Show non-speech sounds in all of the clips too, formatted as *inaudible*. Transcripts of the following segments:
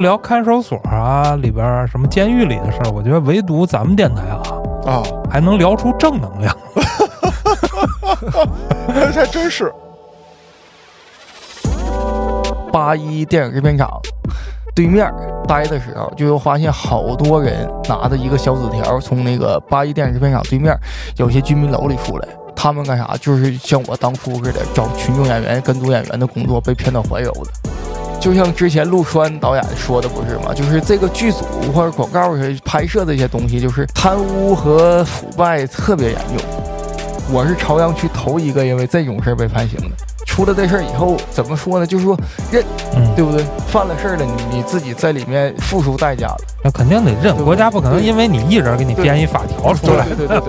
聊看守所啊，里边什么监狱里的事儿，我觉得唯独咱们电台啊啊，还能聊出正能量。*laughs* 还真是。八一电影制片厂对面待的时候，就又发现好多人拿着一个小纸条，从那个八一电影制片厂对面有些居民楼里出来。他们干啥？就是像我当初似的，找群众演员、跟组演员的工作，被骗到怀柔的。就像之前陆川导演说的不是吗？就是这个剧组或者广告拍摄这些东西，就是贪污和腐败特别严重。我是朝阳区头一个因为这种事儿被判刑的。出了这事儿以后，怎么说呢？就是说认，对不对？犯了事儿了，你你自己在里面付出代价了，那肯定得认。国家不可能因为你一人给你编一法条出来。对对对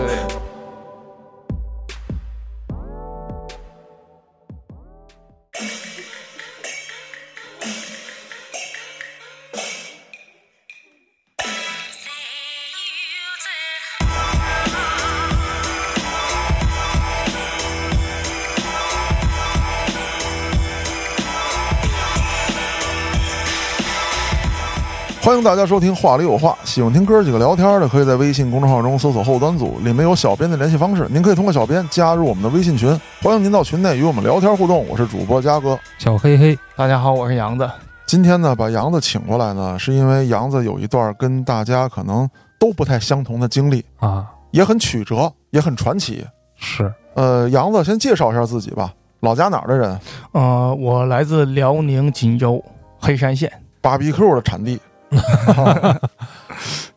迎大家收听《话里有话》，喜欢听哥几个聊天的，可以在微信公众号中搜索“后端组”，里面有小编的联系方式，您可以通过小编加入我们的微信群。欢迎您到群内与我们聊天互动。我是主播嘉哥，小黑黑，大家好，我是杨子。今天呢，把杨子请过来呢，是因为杨子有一段跟大家可能都不太相同的经历啊，也很曲折，也很传奇。是，呃，杨子先介绍一下自己吧，老家哪儿的人？呃，我来自辽宁锦州黑山县芭比 Q 的产地。哈 *laughs* 哈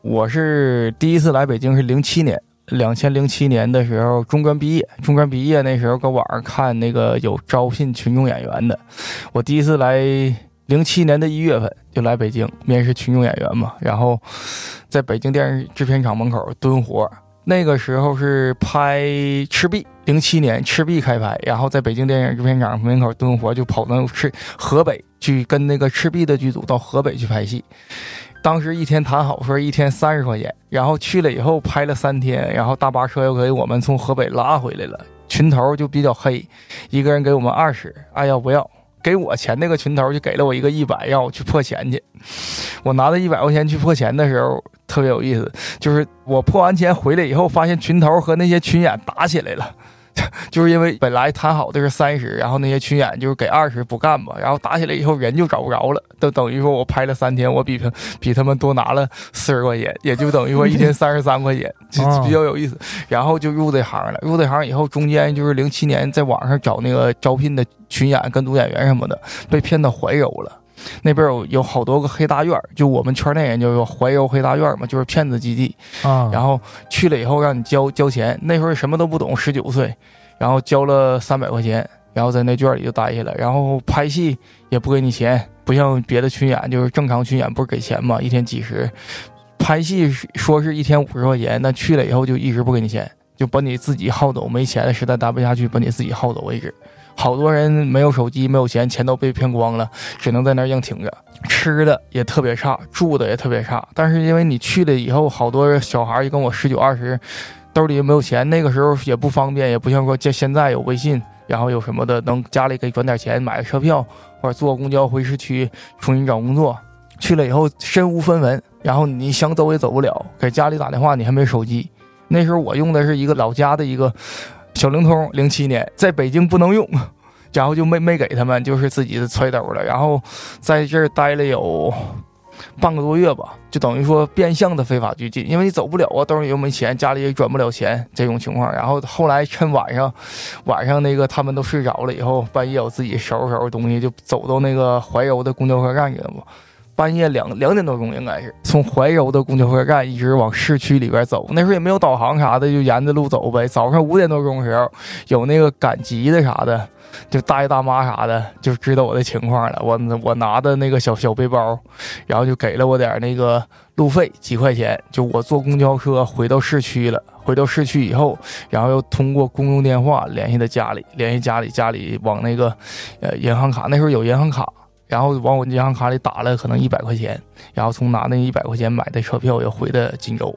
我是第一次来北京是零七年，两千零七年的时候中专毕业，中专毕业那时候搁网上看那个有招聘群众演员的，我第一次来零七年的一月份就来北京面试群众演员嘛，然后在北京电视制片厂门口蹲活。那个时候是拍《赤壁》，零七年《赤壁》开拍，然后在北京电影制片厂门口蹲活，就跑到赤河北去跟那个《赤壁》的剧组到河北去拍戏。当时一天谈好说一天三十块钱，然后去了以后拍了三天，然后大巴车又给我们从河北拉回来了。群头就比较黑，一个人给我们二十，爱要不要？给我钱那个群头就给了我一个一百，让我去破钱去。我拿着一百块钱去破钱的时候。特别有意思，就是我破完钱回来以后，发现群头和那些群演打起来了，*laughs* 就是因为本来谈好的是三十，然后那些群演就是给二十不干嘛，然后打起来以后人就找不着了，都等于说我拍了三天，我比他比他们多拿了四十块钱，也就等于说一天 *laughs* 三十三块钱，就比较有意思。然后就入这行了，入这行以后，中间就是零七年在网上找那个招聘的群演跟读演员什么的，被骗到怀柔了。那边有有好多个黑大院，就我们圈内人就有怀柔黑大院嘛，就是骗子基地啊。然后去了以后让你交交钱，那时候什么都不懂，十九岁，然后交了三百块钱，然后在那圈里就待下来。然后拍戏也不给你钱，不像别的群演，就是正常群演不是给钱嘛，一天几十。拍戏说是一天五十块钱，那去了以后就一直不给你钱，就把你自己耗走，没钱了实在待不下去，把你自己耗走为止。好多人没有手机，没有钱，钱都被骗光了，只能在那儿硬挺着。吃的也特别差，住的也特别差。但是因为你去了以后，好多小孩儿跟我十九二十，兜里也没有钱。那个时候也不方便，也不像说像现在有微信，然后有什么的能家里给转点钱买个车票，或者坐公交回市区重新找工作。去了以后身无分文，然后你想走也走不了，给家里打电话你还没手机。那时候我用的是一个老家的一个。小灵通，零七年在北京不能用，*laughs* 然后就没没给他们，就是自己揣兜了。然后在这儿待了有半个多月吧，就等于说变相的非法拘禁，因为你走不了啊，兜里又没钱，家里也转不了钱这种情况。然后后来趁晚上，晚上那个他们都睡着了以后，半夜我自己收拾收拾东西，就走到那个怀柔的公交车站去了嘛。半夜两两点多钟，应该是从怀柔的公交车站一直往市区里边走。那时候也没有导航啥的，就沿着路走呗。早上五点多钟的时候，有那个赶集的啥的，就大爷大妈啥的，就知道我的情况了。我我拿的那个小小背包，然后就给了我点那个路费几块钱。就我坐公交车回到市区了。回到市区以后，然后又通过公用电话联系的家里，联系家里，家里往那个呃银行卡，那时候有银行卡。然后往我银行卡里打了可能一百块钱，然后从拿那一百块钱买的车票又回的锦州，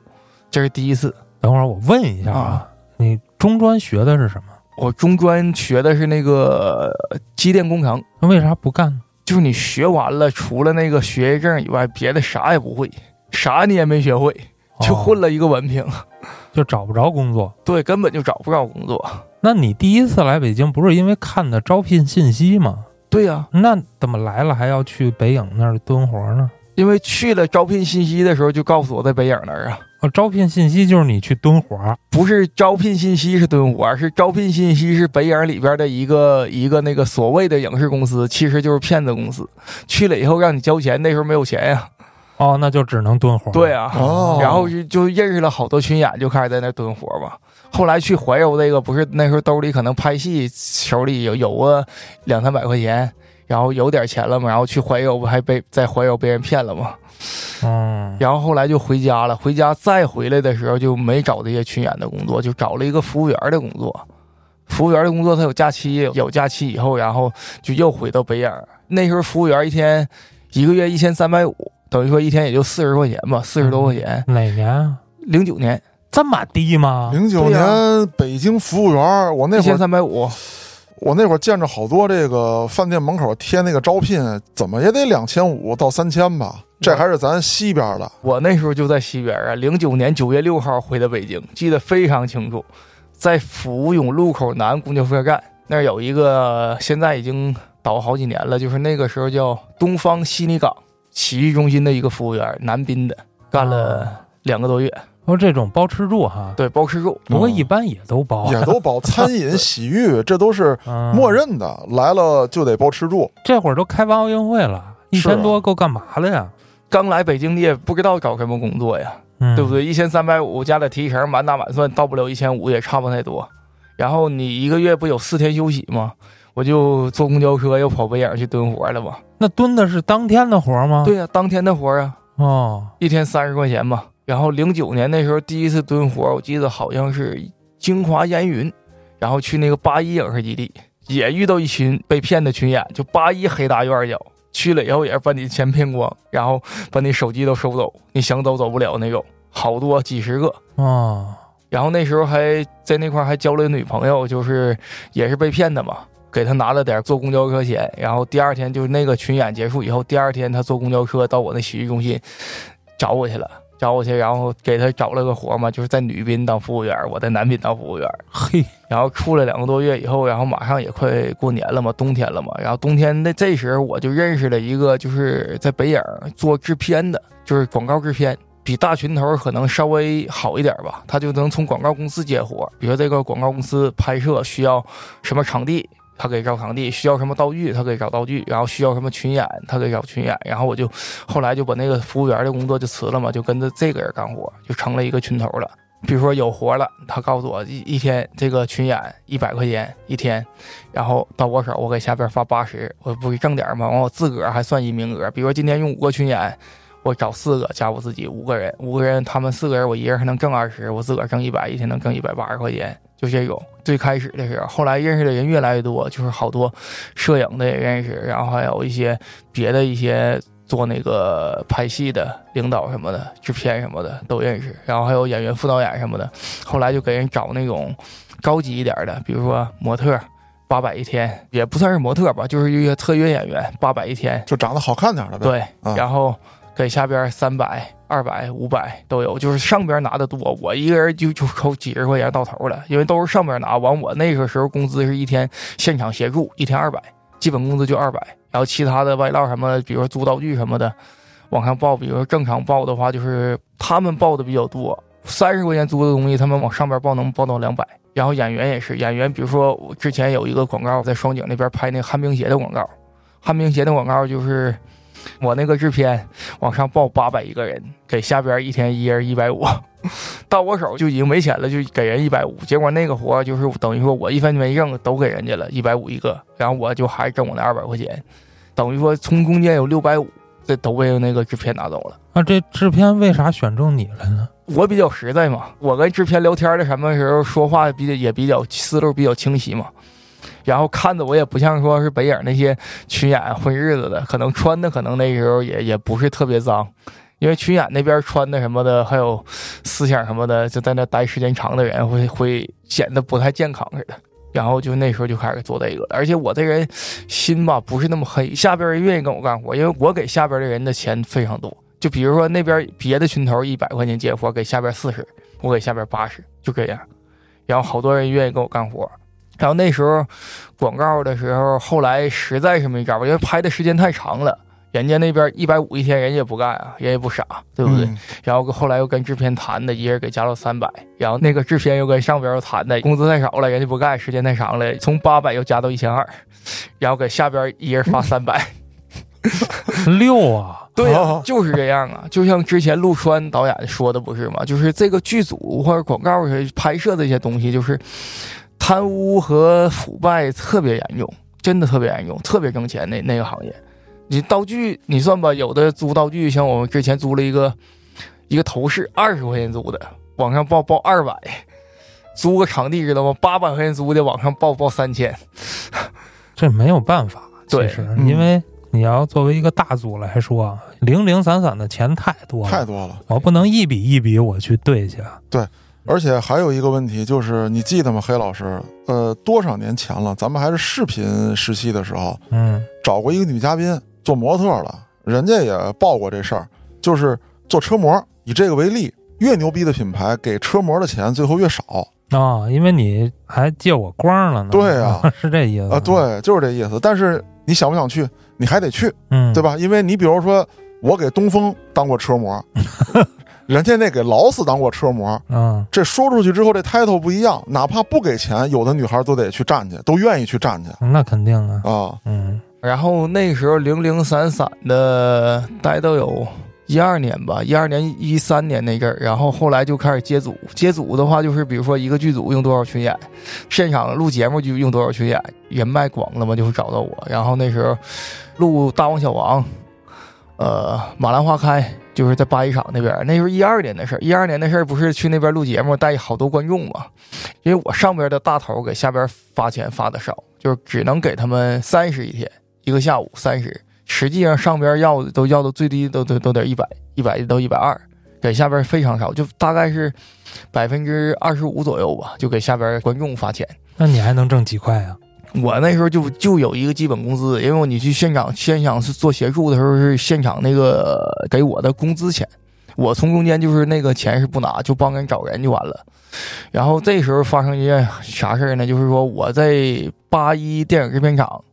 这是第一次。等会儿我问一下啊，你中专学的是什么？我中专学的是那个机电工程。那为啥不干？就是你学完了，除了那个学业证以外，别的啥也不会，啥你也没学会，就混哦，了一个文凭。*laughs* 就找不着工作。对，根本就找不着工作。那你第一次来北京不是因为看的招聘信息吗？对呀、那怎么来了还要去北影那儿蹲活呢？因为去了招聘信息的时候就告诉我在北影那儿啊，哦，招聘信息就是你去蹲活儿不是招聘信息是蹲活，是招聘信息是北影里边的一个一个那个所谓的影视公司，其实就是骗子公司。去了以后让你交钱，那时候没有钱呀、哦，那就只能蹲活儿。对啊，哦然后就就认识了好多群演，就开始在那蹲活嘛。后来去怀柔那个，不是那时候兜里可能拍戏手里有有个两三百块钱，然后有点钱了嘛，然后去怀柔不还被在怀柔被人骗了吗？嗯，然后后来就回家了，回家再回来的时候就没找这些群演的工作，就找了一个服务员的工作。服务员的工作他有假期，有假期以后，然后就又回到北影。那时候服务员一天一个月一千三百五，等于说一天也就四十块钱吧，四十多块钱。哪年啊？零九年这么低吗？零九年北京服务员，我那一千会儿三百五，我那会儿见着好多这个饭店门口贴那个招聘，怎么也得两千五到三千吧？这还是咱西边的。我那时候就在西边啊，零九年九月六号回的北京，记得非常清楚，在福永路口南公交车站那儿有一个，现在已经倒好几年了，就是那个时候叫东方悉尼港洗浴中心的一个服务员，南滨的，干了两个多月，哦，这种包吃住哈，对，包吃住。不过一般也都包，也都包 *laughs* 餐饮、洗浴，这都是嗯默。认的，来了就得包吃住。这会儿都开完奥运会了，一千多够干嘛了呀？刚来北京，你也不知道找什么工作呀，嗯，对不？对？一千三百五加点提成，满打满算到不了一千五，也差不太多。然后你一个月不有四天休息吗？我就坐公交车又跑北影去蹲活了嘛。那蹲的是当天的活吗？，对呀、当天的活啊，哦，一天三十块钱嘛。然后零九年那时候第一次蹲活，我记得好像是京华烟云，然后去那个八一影视基地，也遇到一群被骗的群演，就八一黑大院角。去了以后也是把你钱骗光，然后把你手机都收走，你想走走不了那种，好多几十个。啊，然后那时候还在那块还交了个女朋友，就是也是被骗的嘛，给他拿了点坐公交车钱。然后第二天就是那个群演结束以后，第二天他坐公交车到我那洗浴中心找我去了，找我去，然后给他找了个活嘛，就是在女宾当服务员，我在男宾当服务员。嘿，然后处了两个多月以后，然后马上也快过年了嘛，冬天了嘛。然后冬天那这时候我就认识了一个，就是在北影做制片的，就是广告制片，比大群头可能稍微好一点吧。他就能从广告公司接活，比如这个广告公司拍摄需要什么场地。他给找场地，需要什么道具，他给找道具，然后需要什么群演，他给找群演，然后我就后来就把那个服务员的工作就辞了嘛，就跟着这个人干活，就成了一个群头了。比如说有活了，他告诉我一一天这个群演一百块钱一天，然后到我手我给下边发八十，我不是挣点吗？完我自个儿还算一名额，比如说今天用五个群演，我找四个加我自己五个人，五个人他们四个人我一人还能挣二十，我自个儿挣一百，一天能挣一百八十块钱，就这种。最开始的时候，后来认识的人越来越多，就是好多摄影的也认识，然后还有一些别的一些做那个拍戏的领导什么的、制片什么的都认识，然后还有演员、副导演什么的。后来就给人找那种高级一点的，比如说模特，八百一天，也不算是模特吧，就是一个特约演员，八百一天。就长得好看点的呗。对，啊然后给下边三百、二百、五百都有，就是上边拿的多，我一个人就就扣几十块钱到头了，因为都是上边拿。完我那个时候工资是一天现场协助，一天二百，基本工资就二百，然后其他的外劳什么，比如说租道具什么的，往上报，比如说正常报的话，就是他们报的比较多，三十块钱租的东西，他们往上边报能报到两百。然后演员也是，演员比如说我之前有一个广告在双井那边拍那旱冰鞋的广告，旱冰鞋的广告就是我那个制片往上报八百一个人，给下边一天一人一百五，*laughs* 到我手就已经没钱了，就给人一百五。结果那个活就是等于说我一分没挣，都给人家了，一百五一个，然后我就还挣我那二百块钱，等于说从中间有六百五，这都被那个制片拿走了。那这制片为啥选中你了呢？我比较实在嘛，我跟制片聊天的什么时候说话比较也比较思路比较清晰嘛，然后看着我也不像说是北影那些群演混日子的，可能穿的可能那时候也也不是特别脏，因为群演那边穿的什么的，还有思想什么的，就在那待时间长的人会会显得不太健康似的。然后就那时候就开始做这个，而且我这人心吧不是那么黑，下边人愿意跟我干活，因为我给下边的人的钱非常多。就比如说那边别的群头一百块钱接活，给下边四十，我给下边八十，就这样。然后好多人愿意跟我干活。然后那时候广告的时候，后来实在是没招，因为拍的时间太长了。人家那边一百五一天，人家也不干啊，人也不傻，对不对？嗯然后后来又跟制片谈的，一人给加到三百，然后那个制片又跟上边又谈的，工资太少了，人家不干，时间太长了，从八百又加到一千二，然后给下边一人发三百。*laughs* 六啊，对呀、哦就是这样啊，就像之前陆川导演说的不是吗？就是这个剧组或者广告拍摄这些东西，就是贪污和腐败特别严重，真的特别严重，特别挣钱那那个行业。你道具，你算吧，有的租道具，像我们之前租了一个一个头饰，二十块钱租的，网上报报二百，租个场地知道吗？八百块钱租的，网上报报三千。这没有办法。其对实嗯因为你要作为一个大组来说，零零散散的钱太多了，太多了。我不能一笔一笔我去对去。而且还有一个问题就是，你记得吗，黑老师？呃，多少年前了，咱们还是视频时期的时候，嗯找过一个女嘉宾做模特了，人家也报过这事儿，就是做车模。以这个为例，越牛逼的品牌给车模的钱最后越少啊、因为你还借我光了呢。对啊，*laughs* 是这意思啊，，对，就是这意思。但是你想不想去？你还得去，嗯，对？吧？因为你比如说，我给东风当过车模，*laughs* 人家那给劳斯当过车模，嗯，这说出去之后，这 title 不一样，哪怕不给钱，有的女孩都得去站去，都愿意去站去那肯定啊，啊。嗯然后那时候零零散散的待到有一二年吧，一二年一三年那阵儿，然后后来就开始接组。接组的话，就是比如说一个剧组用多少群演，现场录节目就用多少群演，人脉广了嘛，就会找到我。然后那时候录《大王小王》，呃，《马兰花开》就是在八一厂那边，那时候一二年的事儿。一二年的事儿不是去那边录节目带好多观众嘛？因为我上边的大头给下边发钱发的少，就是只能给他们三十一天。一个下午三十，实际上上边要的都要到最低都都都得一百，一百到一百二，给下边非常少，就大概是百分之二十五左右吧，就给下边观众发钱。那你还能挣几块啊？我那时候就就有一个基本工资，因为你去现场现场是做协助的时候是现场那个给我的工资钱，我从中间就是那个钱是不拿，就帮人找人就完了。然后这时候发生一件啥事呢？就是说我在八一电影制片厂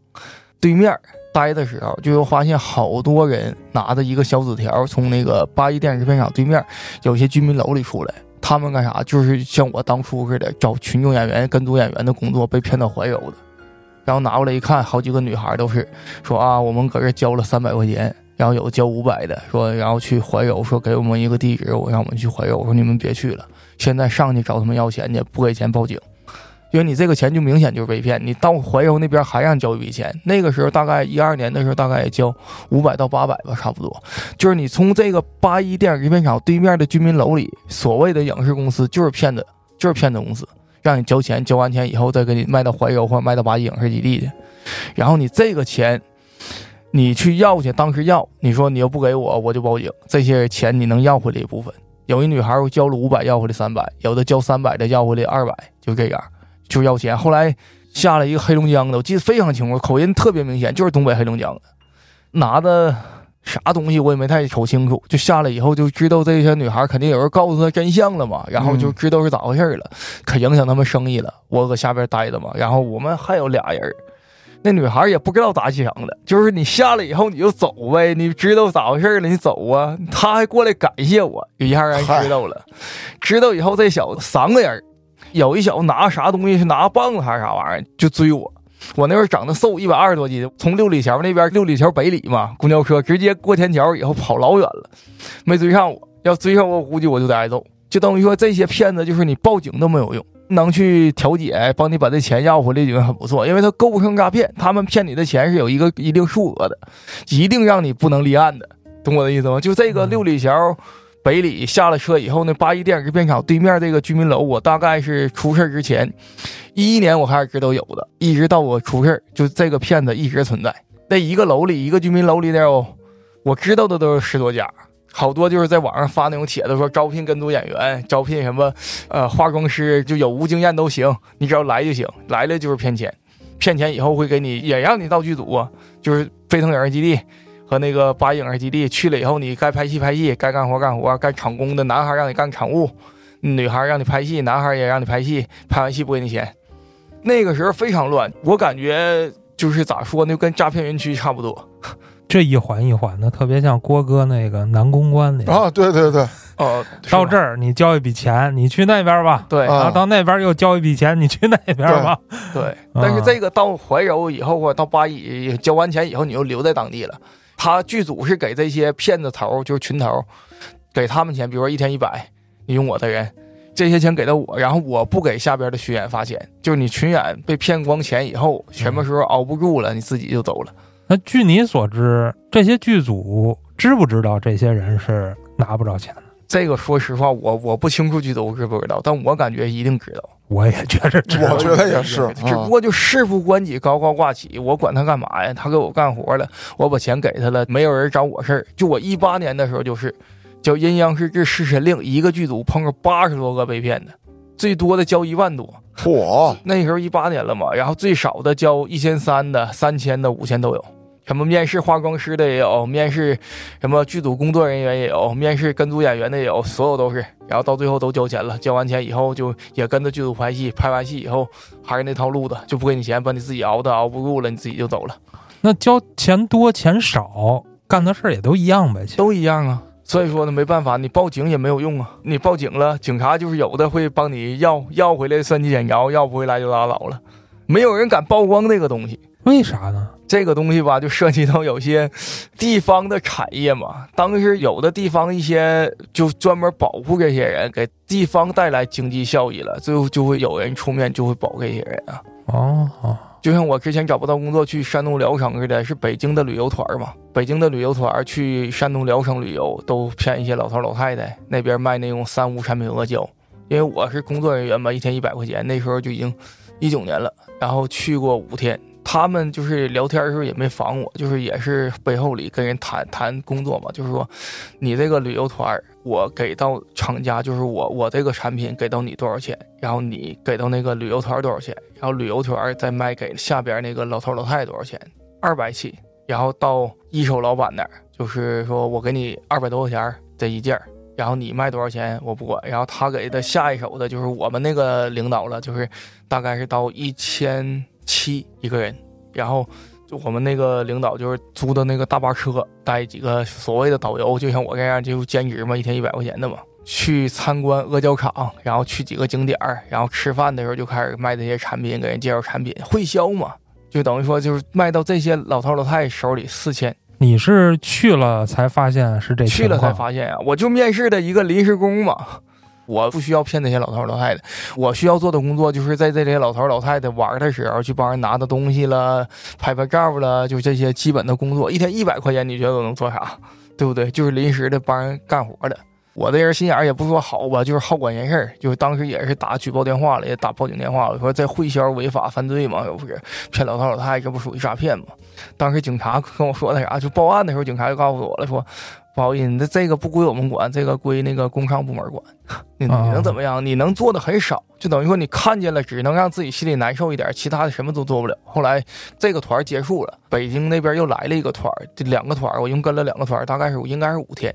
对面待的时候，就又发现好多人拿着一个小纸条从那个八一电影制片厂对面有些居民楼里出来。他们干啥？就是像我当初似的，找群众演员、跟组演员的工作，被骗到怀柔的。然后拿过来一看，好几个女孩都是说啊，我们搁这交了三百块钱，然后有交五百的，说然后去怀柔，说给我们一个地址，我让我们去怀柔，我说你们别去了，现在上去找他们要钱去，不给钱报警，因为你这个钱就明显就是被骗，你到怀柔那边还让交一笔钱，那个时候大概一二年的时候，大概也交五百到八百吧，差不多，就是你从这个八一电影制片厂对面的居民楼里，所谓的影视公司就是骗子，就是骗子公司。让你交钱，交完钱以后再给你卖到怀柔或者卖到八一影视基地去，然后你这个钱，你去要去，当时要，你说你要不给我，我就报警。这些钱你能要回来一部分。有一女孩我交了五百，要回来三百；有的交三百的要回来二百，就这样，就要钱。后来下来一个黑龙江的，我记得非常清楚，口音特别明显，就是东北黑龙江的，拿的啥东西我也没太瞅清楚，就下来以后就知道这些女孩肯定有人告诉她真相了嘛，然后就知道是咋回事了，可影响他们生意了。我搁下边待着嘛，然后我们还有俩人，那女孩也不知道咋想的，就是你下来以后你就走呗，你知道咋回事了你走啊，她还过来感谢我，一下让人知道了，*laughs* 知道以后这小子三个人，有一小子拿啥东西是拿棒子还是啥玩意儿就追我。我那时候长得瘦，一百二十多斤，从六里桥那边六里桥北里嘛，公交车直接过天桥以后跑老远了，没追上我。要追上我，我估计我就得挨揍。就等于说这些骗子就是你报警都没有用，能去调解，帮你把这钱要回来已经很不错，因为他构不成诈骗，他们骗你的钱是有一个一定数额的，一定让你不能立案的，懂我的意思吗？就这个六里桥。北里下了车以后呢，八一电影制片厂对面这个居民楼，我大概是出事之前，一一年我开始知道有的，一直到我出事，就这个骗子一直存在。那一个楼里，一个居民楼里得有，我知道的都是十多家，好多就是在网上发那种帖子，说招聘跟读演员，招聘什么呃化妆师，就有无经验都行，你只要来就行，来了就是骗钱，骗钱以后会给你也让你到剧组，就是飞腾影视基地和那个八一影视基地去了以后，你该拍戏拍戏，该干活干活，该场工的男孩让你干场务，女孩让你拍戏，男孩也让你拍戏，拍完戏不给你钱。那个时候非常乱，我感觉就是咋说呢，跟诈骗园区差不多。这一环一环的，特别像郭哥那个南公关里，啊，对对对，哦，到这儿儿你交一笔钱，你去那边吧，对啊然后到那边又交一笔钱，你去那边吧。对，但是这个到怀柔以后或者到八一交完钱以后，你又留在当地了。他剧组是给这些骗子头，就是群头，给他们钱，比如说一天一百，你用我的人，这些钱给到我，然后我不给下边的群演发钱，就是你群演被骗光钱以后，什么时候熬不住了，你自己就走了。那据你所知，这些剧组知不知道这些人是拿不着钱的？这个说实话，我我不清楚剧组知不知道，但我感觉一定知道。我也觉着我觉得也是只不过就事不关己，高高挂起，我管他干嘛呀？他给我干活了，我把钱给他了，没有人找我事儿。就我一八年的时候，就是叫阴阳师之弑神令，一个剧组碰着八十多个被骗的，最多的交一万多。嚯，那时候一八年了嘛，然后最少的交一千三的、三千的、五千都有。什么面试化妆师的也有，面试什么剧组工作人员也有，面试跟组演员的也有，所有都是。然后到最后都交钱了，交完钱以后就也跟着剧组拍戏，拍完戏以后还是那套路子，就不给你钱，把你自己熬的熬不住了，你自己就走了，那交钱多钱少，干的事儿也都一样呗。都一样啊。所以说呢，没办法，你报警也没有用啊。你报警了，警察就是有的会帮你要要回来算计剪着，要不回来就拉倒了，没有人敢曝光这个东西。为啥呢？这个东西吧，就涉及到有些地方的产业嘛。当时有的地方一些就专门保护这些人，给地方带来经济效益了，最后就会有人出面就会保这些人啊。哦哦，就像我之前找不到工作去山东聊城似的，是北京的旅游团嘛。北京的旅游团去山东聊城旅游，都骗一些老头老太太，那边卖那种三无产品阿胶。因为我是工作人员嘛，一天一百块钱，那时候就已经一九年了，然后去过五天。他们就是聊天的时候也没防我，就是也是背后里跟人谈谈工作嘛，就是说，你这个旅游团，我给到厂家，就是我我这个产品给到你多少钱，然后你给到那个旅游团多少钱，然后旅游团再卖给下边那个老头老太太多少钱，二百起，然后到一手老板那儿，就是说我给你二百多块钱这一件。然后你卖多少钱我不管，然后他给的下一手的就是我们那个领导了，就是大概是到一千七一个人，然后就我们那个领导就是租的那个大巴车，带几个所谓的导游，就像我这样就兼职嘛，一天一百块钱的嘛，去参观阿胶厂，然后去几个景点儿，然后吃饭的时候就开始卖这些产品，给人介绍产品，会销嘛，就等于说就是卖到这些老头老太太手里四千。你是去了才发现是这去了才？发现啊、我就面试的一个临时工嘛，我不需要骗那些老头老太太，我需要做的工作就是在这些老头老太太玩的时候去帮人拿的东西了、拍拍照了，就这些基本的工作，一天一百块钱，你觉得我能做啥？*laughs* 对不对？就是临时的帮人干活的。我这人心眼儿也不说好吧，就是好管闲事儿。就是当时也是打举报电话了，也打报警电话了，说在会销违法犯罪嘛，又不是骗老头老太太，这不属于诈骗吗？当时警察跟我说的啥，就报案的时候，警察就告诉我了，说不好意思，这这个不归我们管，这个归那个工商部门管。*laughs* 你你啊能怎么样？你能做的很少，就等于说你看见了，只能让自己心里难受一点，其他的什么都做不了。后来这个团结束了，北京那边又来了一个团，这两个团我一共跟了两个团，大概是应该是五天。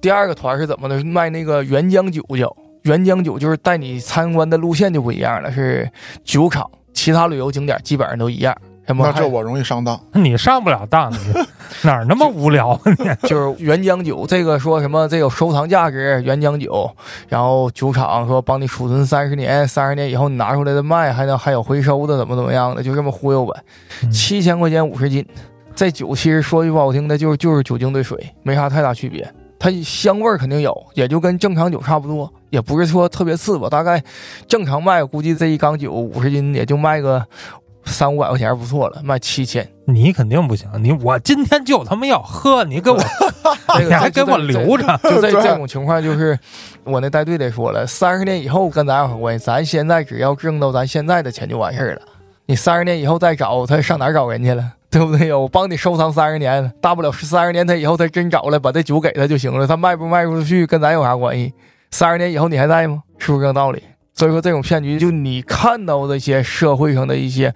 第二个团是怎么的？卖那个原浆酒叫原浆酒，就是带你参观的路线就不一样了，是酒厂，其他旅游景点基本上都一样。那这我容易上当。你上不了当，你 *laughs* 哪儿那么无聊啊你？*laughs* 就是原浆酒，这个说什么这有收藏价值，原浆酒，然后酒厂说帮你储存三十年，三十年以后你拿出来的卖，还能还有回收的，怎么怎么样的，就这么忽悠呗。嗯七千块钱五十斤，这酒其实说句不好听的，就是就是酒精兑水，没啥太大区别。它香味儿肯定有，也就跟正常酒差不多，也不是说特别次吧。大概正常卖，估计这一缸酒五十斤也就卖个三五百块钱不错了，卖七千。你肯定不行，你我今天就他妈要喝，你给我，*laughs* 这个你还给我留着。就这这种情况，就是我那带队的说了，三十年以后跟咱有啥关系？咱现在只要挣到咱现在的钱就完事儿了。你三十年以后再找他，上哪儿找人去了？*laughs* 对不对呀？我帮你收藏三十年，大不了是三十年他以后他真找来把这酒给他就行了，他卖不卖出去跟咱有啥关系？三十年以后你还在吗？是不是这个道理？所以说这种骗局，就你看到这些社会上的一些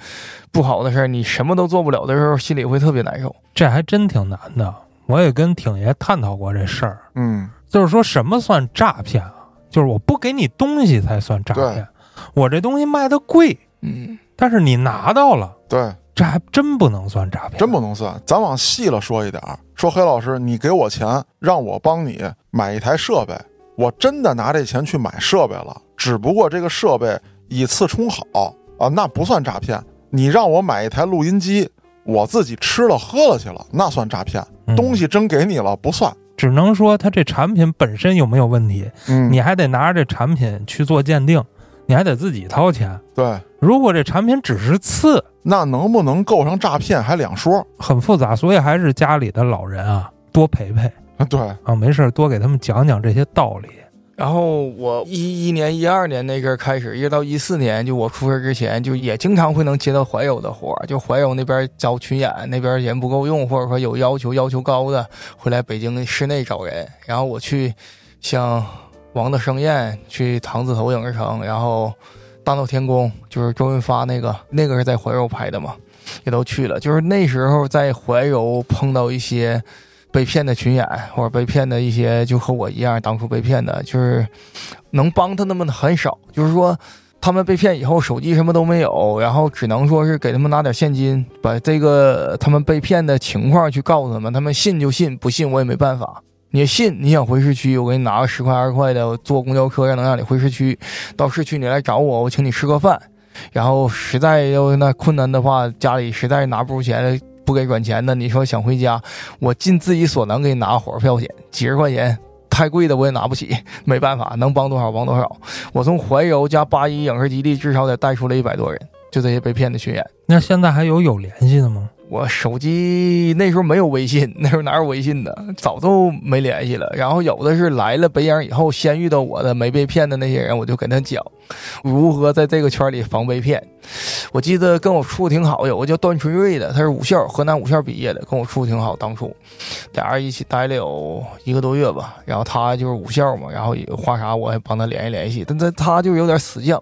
不好的事儿，你什么都做不了的时候，心里会特别难受。这还真挺难的。我也跟挺爷探讨过这事儿，嗯，就是说什么算诈骗啊？就是我不给你东西才算诈骗，我这东西卖的贵，嗯，但是你拿到了，对，这还真不能算诈骗，真不能算。咱往细了说一点儿，说黑老师，你给我钱让我帮你买一台设备，我真的拿这钱去买设备了，只不过这个设备以次充好啊，那不算诈骗。你让我买一台录音机，我自己吃了喝了去了，那算诈骗。嗯东西真给你了，不算。只能说它这产品本身有没有问题，嗯，你还得拿着这产品去做鉴定，你还得自己掏钱。对，如果这产品只是次，那能不能构成诈骗还两说。很复杂，所以还是家里的老人啊多陪陪 *laughs* 对，啊，没事儿多给他们讲讲这些道理。然后我一一年、一二年那阵儿开始，一直到一四年，就我出事之前，就也经常会能接到怀柔的活儿，就怀柔那边招群演，那边人不够用，或者说有要求要求高的，会来北京市内找人。然后我去像王的盛宴，去唐字头影视城，然后大闹天宫，就是周润发那个，那个是在怀柔拍的嘛，也都去了。就是那时候在怀柔碰到一些。被骗的群演，或者被骗的一些，就和我一样，当初被骗的，就是能帮他那么的很少。就是说，他们被骗以后，手机什么都没有，然后只能说是给他们拿点现金，把这个他们被骗的情况去告诉他们，他们信就信，不信我也没办法。你信，你想回市区，我给你拿个十块二十块的，坐公交车让能让你回市区，到市区你来找我，我请你吃个饭。然后实在要那困难的话，家里实在拿不出钱。不给转钱的，你说想回家，我尽自己所能给你拿火车票钱，几十块钱，太贵的我也拿不起，*laughs* 没办法，能帮多少帮多少。我从怀柔加八一影视基地至少得带出来一百多人，就这些被骗的学员。那现在还有有联系的吗？我手机那时候没有微信，那时候哪有微信呢？早都没联系了。然后有的是来了北影以后，先遇到我的没被骗的那些人，我就跟他讲如何在这个圈里防被骗。我记得跟我处的挺好，有个叫段春瑞的，他是武校河南武校毕业的，跟我处的挺好。当初俩人一起待了有一个多月吧。然后他就是武校嘛，然后有话啥我还帮他联系联系。但他他就有点死犟，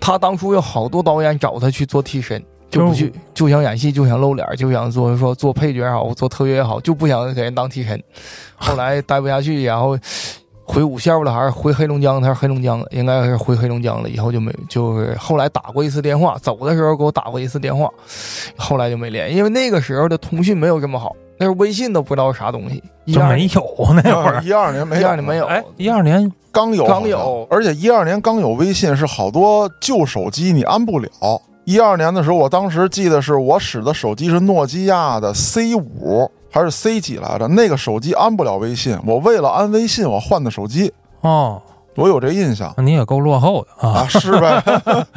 他当初有好多导演找他去做替身。就不去，就想演戏，就想露脸，就想做说做配角也好，做特约也好，就不想给人当替身。后来待不下去，然后回武校了，还是回黑龙江？他是黑龙江的，应该是回黑龙江了。以后就没，就是后来打过一次电话，走的时候给我打过一次电话，后来就没联系，因为那个时候的通讯没有这么好，那时候微信都不知道啥东西，就没有那会儿。一二年没有，一二年没有，哎，一二年刚有，刚有，而且一二年刚有微信，是好多旧手机你安不了。一二年的时候，我当时记得是我使的手机是诺基亚的 C 五还是 C 几来着？那个手机安不了微信，我为了安微信，我换的手机。哦，我有这印象。你也够落后的啊！啊，是呗？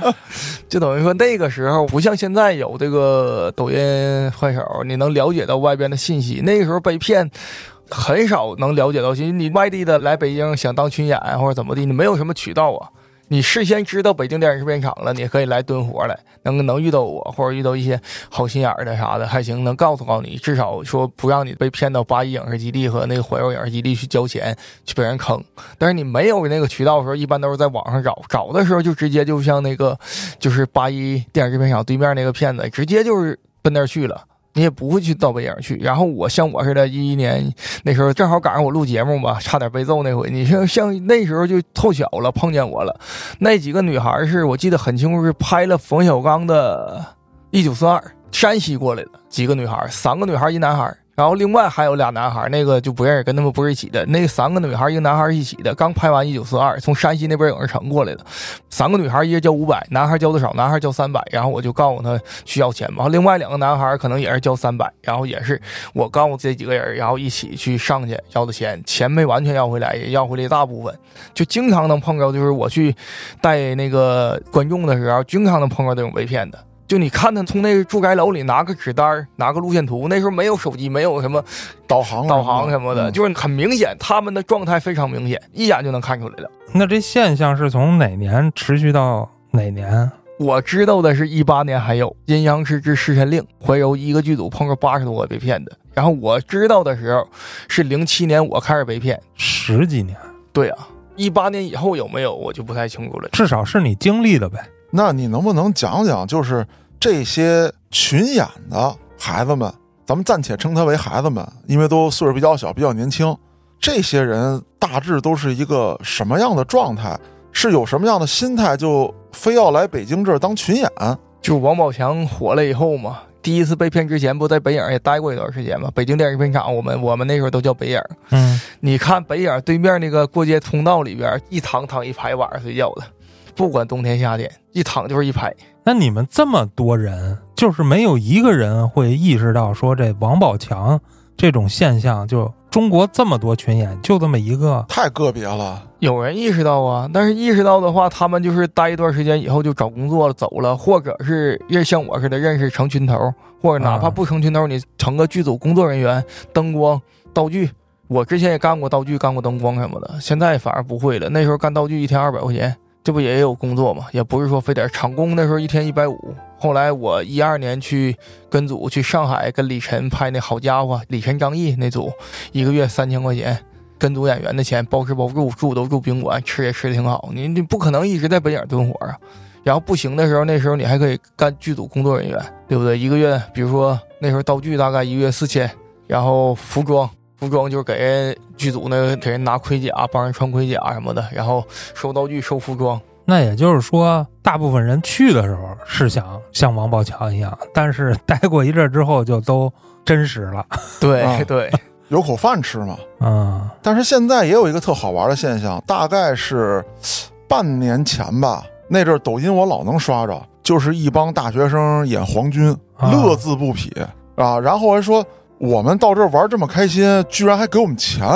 *laughs* 就等于说那个时候不像现在有这个抖音、快手，你能了解到外边的信息。那个时候被骗。很少能了解到，其实你外地的来北京想当群演或者怎么地，你没有什么渠道啊。你事先知道北京电影制片厂了，你可以来蹲活来，能能遇到我，或者遇到一些好心眼的啥的还行，能告诉告诉你，至少说不让你被骗到八一影视基地和那个怀柔影视基地去交钱去被人坑。但是你没有那个渠道的时候，一般都是在网上找，找的时候就直接就像那个就是八一电影制片厂对面那个骗子，直接就是奔那儿去了。你也不会去到北影去，然后我像我似的，一一年那时候正好赶上我录节目吧，差点被揍那回。你像像那时候就凑巧了，碰见我了。那几个女孩是我记得很清楚，是拍了冯小刚的《一九四二》，山西过来的几个女孩，三个女孩一男孩。然后另外还有俩男孩，那个就不认识，跟他们不是一起的。那三个女孩，一个男孩一起的。刚拍完《一九四二》，从山西那边影视城过来的。三个女孩，一人交五百，男孩交的少，男孩交三百。然后我就告诉他需要钱嘛。另外两个男孩可能也是交三百，然后也是我告诉这几个人，然后一起去上去要的钱，钱没完全要回来，也要回来一大部分。就经常能碰到，就是我去带那个观众的时候，经常能碰到这种被骗的。就你看他从那个住宅楼里拿个纸单拿个路线图，那时候没有手机，没有什么导航、导航什么的，嗯就是很明显，他们的状态非常明显，一眼就能看出来了。那这现象是从哪年持续到哪年？我知道的是一八年还有《阴阳师之弑神令》，怀柔一个剧组碰着八十多个被骗的。然后我知道的时候是零七年我开始被骗，十几年，对啊，一八年以后有没有我就不太清楚了。至少是你经历的呗。那你能不能讲讲，就是这些群演的孩子们，咱们暂且称他为孩子们，因为都岁数比较小，比较年轻。这些人大致都是一个什么样的状态？是有什么样的心态，就非要来北京这儿当群演？就王宝强火了以后嘛，第一次被骗之前不在北影也待过一段时间嘛？北京电影片厂，我们我们那时候都叫北影。嗯，你看北影对面那个过街通道里边，一躺躺一排，晚上睡觉的，不管冬天夏天，一躺就是一排。那你们这么多人，就是没有一个人会意识到说这王宝强这种现象，就中国这么多群演，就这么一个，太个别了。有人意识到啊，但是意识到的话，他们就是待一段时间以后就找工作了，走了，或者是认像我似的认识成群头，或者哪怕不成群头，你成个剧组工作人员、灯光、道具。我之前也干过道具，干过灯光什么的，现在反而不会了。那时候干道具一天二百块钱，这不也有工作吗？也不是说非得厂工，那时候一天一百五。后来我一二年去跟组去上海跟李晨拍那好家伙，李晨张译那组，一个月三千块钱。跟组演员的钱包吃包住，住都住宾馆，吃也吃的挺好。你你不可能一直在北影蹲活啊。然后不行的时候，那时候你还可以干剧组工作人员，对不对？一个月，比如说那时候道具大概一个月四千，然后服装，服装就是给人剧组那个给人拿盔甲，帮人穿盔甲什么的，然后收道具、收服装。那也就是说，大部分人去的时候是想像王宝强一样，但是待过一阵之后就都真实了。*laughs* 对对。*laughs* 有口饭吃嘛？嗯，但是现在也有一个特好玩的现象，大概是半年前吧，那阵抖音我老能刷着，就是一帮大学生演皇军，乐字不疲啊。然后还说我们到这儿玩这么开心，居然还给我们钱，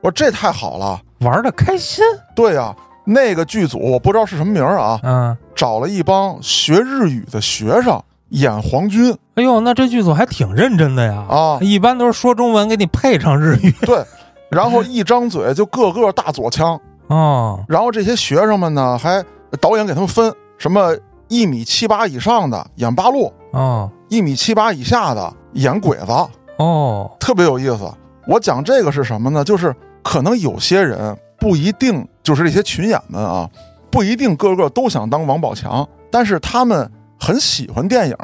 我说这太好了，玩的开心。对呀，那个剧组我不知道是什么名啊，嗯，找了一帮学日语的学生。演皇军，哎呦，那这剧组还挺认真的呀！啊，一般都是说中文给你配上日语。对，然后一张嘴就个个大左枪哦。然后这些学生们呢，还导演给他们分什么一米七八以上的演八路啊，一米七八以下的演鬼子哦，特别有意思。我讲这个是什么呢？就是可能有些人不一定就是这些群演们啊，不一定个个都想当王宝强，但是他们。很喜欢电影，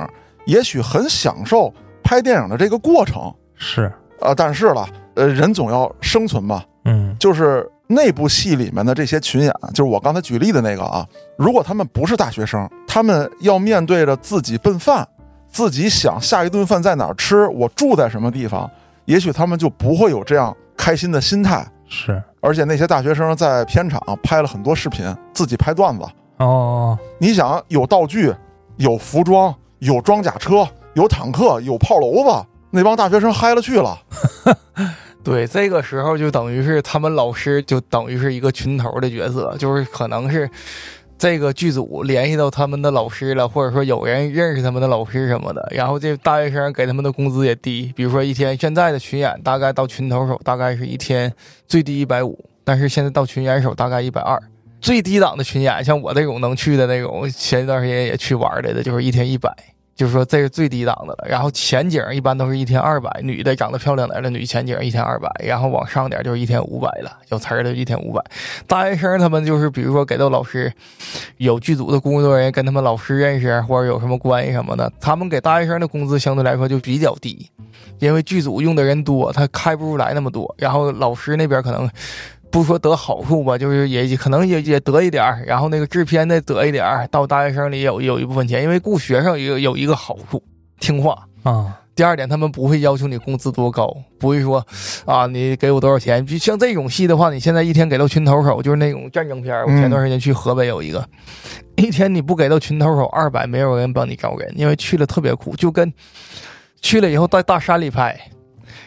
也许很享受拍电影的这个过程，是啊，但是了，呃，人总要生存嘛，嗯，就是那部戏里面的这些群演，就是我刚才举例的那个啊，如果他们不是大学生，他们要面对着自己奔饭，自己想下一顿饭在哪儿吃，我住在什么地方，也许他们就不会有这样开心的心态，是，而且那些大学生在片场拍了很多视频，自己拍段子，哦，你想有道具。有服装，有装甲车，有坦克，有炮楼子，那帮大学生嗨了去了。*laughs* 对，这个时候就等于是他们老师就等于是一个群头的角色，就是可能是这个剧组联系到他们的老师了，或者说有人认识他们的老师什么的，然后这大学生给他们的工资也低，比如说一天现在的群演大概到群头手大概是一天最低一百五，但是现在到群演手大概一百二。最低档的群演，像我这种能去的那种，前一段时间也去玩来的，就是一天一百，就是说这是最低档的了。然后前景一般都是一天二百，女的长得漂亮点的女前景一天二百，然后往上点就是一天五百了，有词儿的一天五百。大学生他们就是比如说给到老师，有剧组的工作人员跟他们老师认识或者有什么关系什么的，他们给大学生的工资相对来说就比较低，因为剧组用的人多，他开不出来那么多。然后老师那边可能。不说得好处吧，就是也可能也也得一点儿，然后那个制片的得一点儿，到大学生里有有一部分钱，因为雇学生有有一个好处，听话啊。第二点，他们不会要求你工资多高，不会说啊，你给我多少钱。就像这种戏的话，你现在一天给到群头手，就是那种战争片。我前段时间去河北有一个，一天你不给到群头手二百，没有人帮你招人，因为去了特别苦，就跟去了以后在大山里拍，